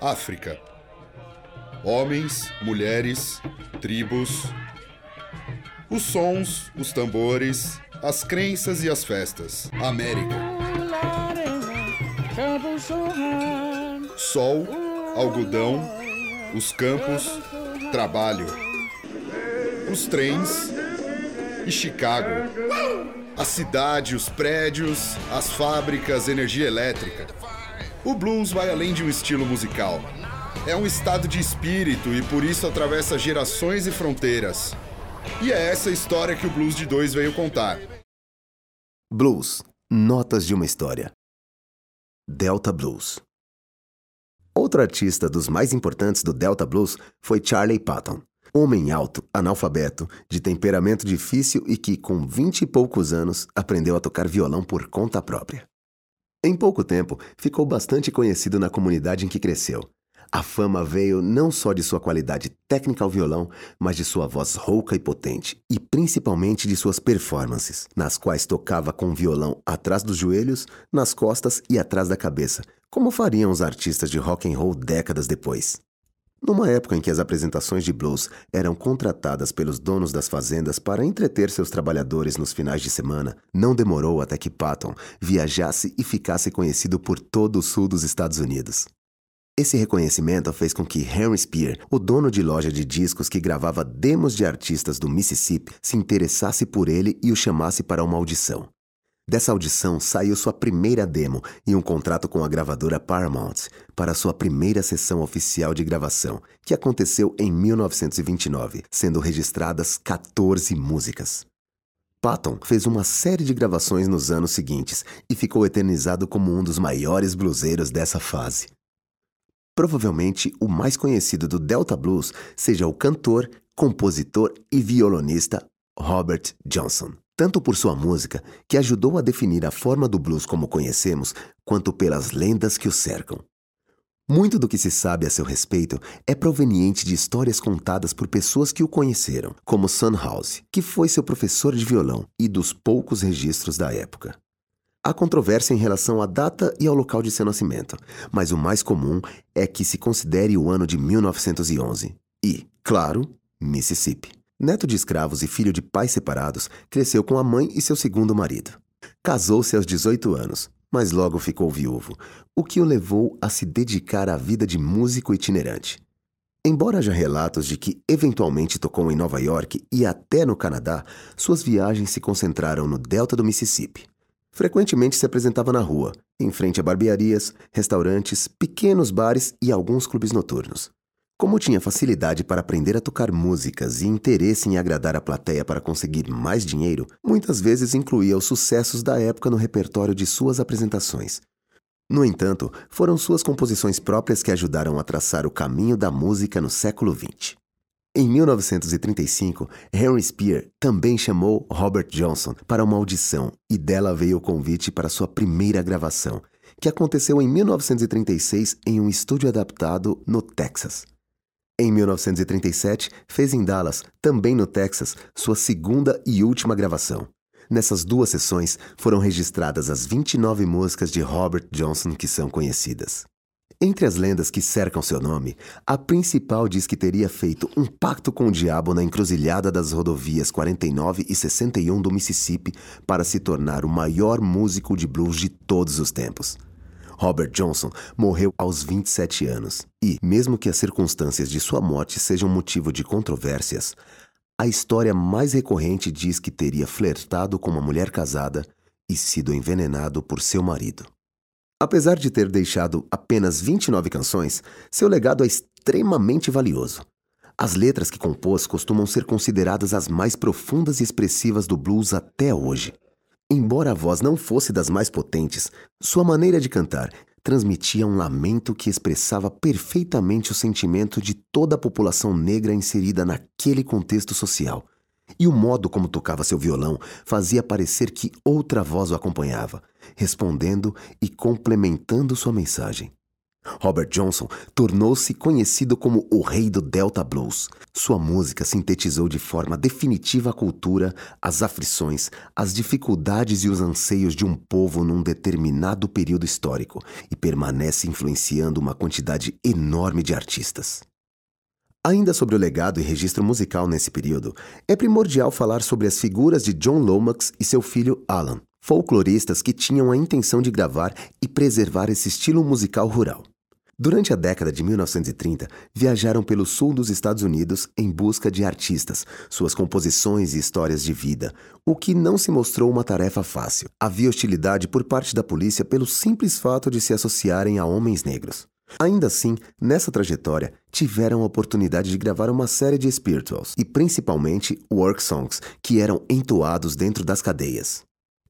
África. Homens, mulheres, tribos. Os sons, os tambores, as crenças e as festas. América. Sol, algodão, os campos, trabalho. Os trens e Chicago. A cidade, os prédios, as fábricas, energia elétrica. O blues vai além de um estilo musical. É um estado de espírito e por isso atravessa gerações e fronteiras. E é essa história que o Blues de Dois veio contar. Blues Notas de uma História Delta Blues Outro artista dos mais importantes do Delta Blues foi Charlie Patton. Homem alto, analfabeto, de temperamento difícil e que, com vinte e poucos anos, aprendeu a tocar violão por conta própria. Em pouco tempo, ficou bastante conhecido na comunidade em que cresceu. A fama veio não só de sua qualidade técnica ao violão, mas de sua voz rouca e potente, e principalmente de suas performances, nas quais tocava com o violão atrás dos joelhos, nas costas e atrás da cabeça, como fariam os artistas de rock and roll décadas depois. Numa época em que as apresentações de blues eram contratadas pelos donos das fazendas para entreter seus trabalhadores nos finais de semana, não demorou até que Patton viajasse e ficasse conhecido por todo o sul dos Estados Unidos. Esse reconhecimento fez com que Henry Spear, o dono de loja de discos que gravava demos de artistas do Mississippi, se interessasse por ele e o chamasse para uma audição. Dessa audição saiu sua primeira demo e um contrato com a gravadora Paramount para sua primeira sessão oficial de gravação, que aconteceu em 1929, sendo registradas 14 músicas. Patton fez uma série de gravações nos anos seguintes e ficou eternizado como um dos maiores bluseiros dessa fase. Provavelmente o mais conhecido do Delta Blues seja o cantor, compositor e violonista Robert Johnson tanto por sua música, que ajudou a definir a forma do blues como conhecemos, quanto pelas lendas que o cercam. Muito do que se sabe a seu respeito é proveniente de histórias contadas por pessoas que o conheceram, como Son House, que foi seu professor de violão, e dos poucos registros da época. Há controvérsia em relação à data e ao local de seu nascimento, mas o mais comum é que se considere o ano de 1911 e, claro, Mississippi. Neto de escravos e filho de pais separados, cresceu com a mãe e seu segundo marido. Casou-se aos 18 anos, mas logo ficou viúvo, o que o levou a se dedicar à vida de músico itinerante. Embora haja relatos de que eventualmente tocou em Nova York e até no Canadá, suas viagens se concentraram no delta do Mississippi. Frequentemente se apresentava na rua, em frente a barbearias, restaurantes, pequenos bares e alguns clubes noturnos. Como tinha facilidade para aprender a tocar músicas e interesse em agradar a plateia para conseguir mais dinheiro, muitas vezes incluía os sucessos da época no repertório de suas apresentações. No entanto, foram suas composições próprias que ajudaram a traçar o caminho da música no século XX. Em 1935, Henry Spear também chamou Robert Johnson para uma audição e dela veio o convite para sua primeira gravação, que aconteceu em 1936 em um estúdio adaptado no Texas. Em 1937, fez em Dallas, também no Texas, sua segunda e última gravação. Nessas duas sessões foram registradas as 29 músicas de Robert Johnson que são conhecidas. Entre as lendas que cercam seu nome, a principal diz que teria feito um pacto com o diabo na encruzilhada das rodovias 49 e 61 do Mississippi para se tornar o maior músico de blues de todos os tempos. Robert Johnson morreu aos 27 anos e, mesmo que as circunstâncias de sua morte sejam motivo de controvérsias, a história mais recorrente diz que teria flertado com uma mulher casada e sido envenenado por seu marido. Apesar de ter deixado apenas 29 canções, seu legado é extremamente valioso. As letras que compôs costumam ser consideradas as mais profundas e expressivas do blues até hoje. Embora a voz não fosse das mais potentes, sua maneira de cantar transmitia um lamento que expressava perfeitamente o sentimento de toda a população negra inserida naquele contexto social. E o modo como tocava seu violão fazia parecer que outra voz o acompanhava, respondendo e complementando sua mensagem. Robert Johnson tornou-se conhecido como o rei do Delta Blues. Sua música sintetizou de forma definitiva a cultura, as aflições, as dificuldades e os anseios de um povo num determinado período histórico e permanece influenciando uma quantidade enorme de artistas. Ainda sobre o legado e registro musical nesse período, é primordial falar sobre as figuras de John Lomax e seu filho Alan, folcloristas que tinham a intenção de gravar e preservar esse estilo musical rural. Durante a década de 1930, viajaram pelo sul dos Estados Unidos em busca de artistas, suas composições e histórias de vida, o que não se mostrou uma tarefa fácil. Havia hostilidade por parte da polícia pelo simples fato de se associarem a homens negros. Ainda assim, nessa trajetória, tiveram a oportunidade de gravar uma série de spirituals e principalmente work songs que eram entoados dentro das cadeias.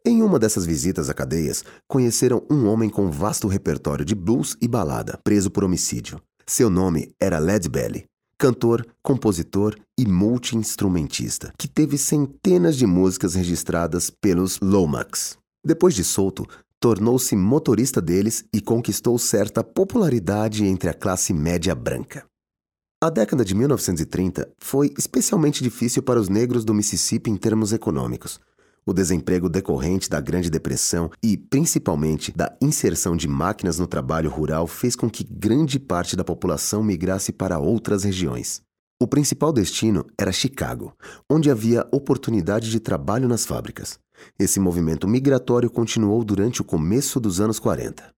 Em uma dessas visitas a cadeias, conheceram um homem com vasto repertório de blues e balada, preso por homicídio. Seu nome era Led Belly, cantor, compositor e multi-instrumentista, que teve centenas de músicas registradas pelos Lomax. Depois de solto, tornou-se motorista deles e conquistou certa popularidade entre a classe média branca. A década de 1930 foi especialmente difícil para os negros do Mississippi em termos econômicos. O desemprego decorrente da Grande Depressão e, principalmente, da inserção de máquinas no trabalho rural fez com que grande parte da população migrasse para outras regiões. O principal destino era Chicago, onde havia oportunidade de trabalho nas fábricas. Esse movimento migratório continuou durante o começo dos anos 40.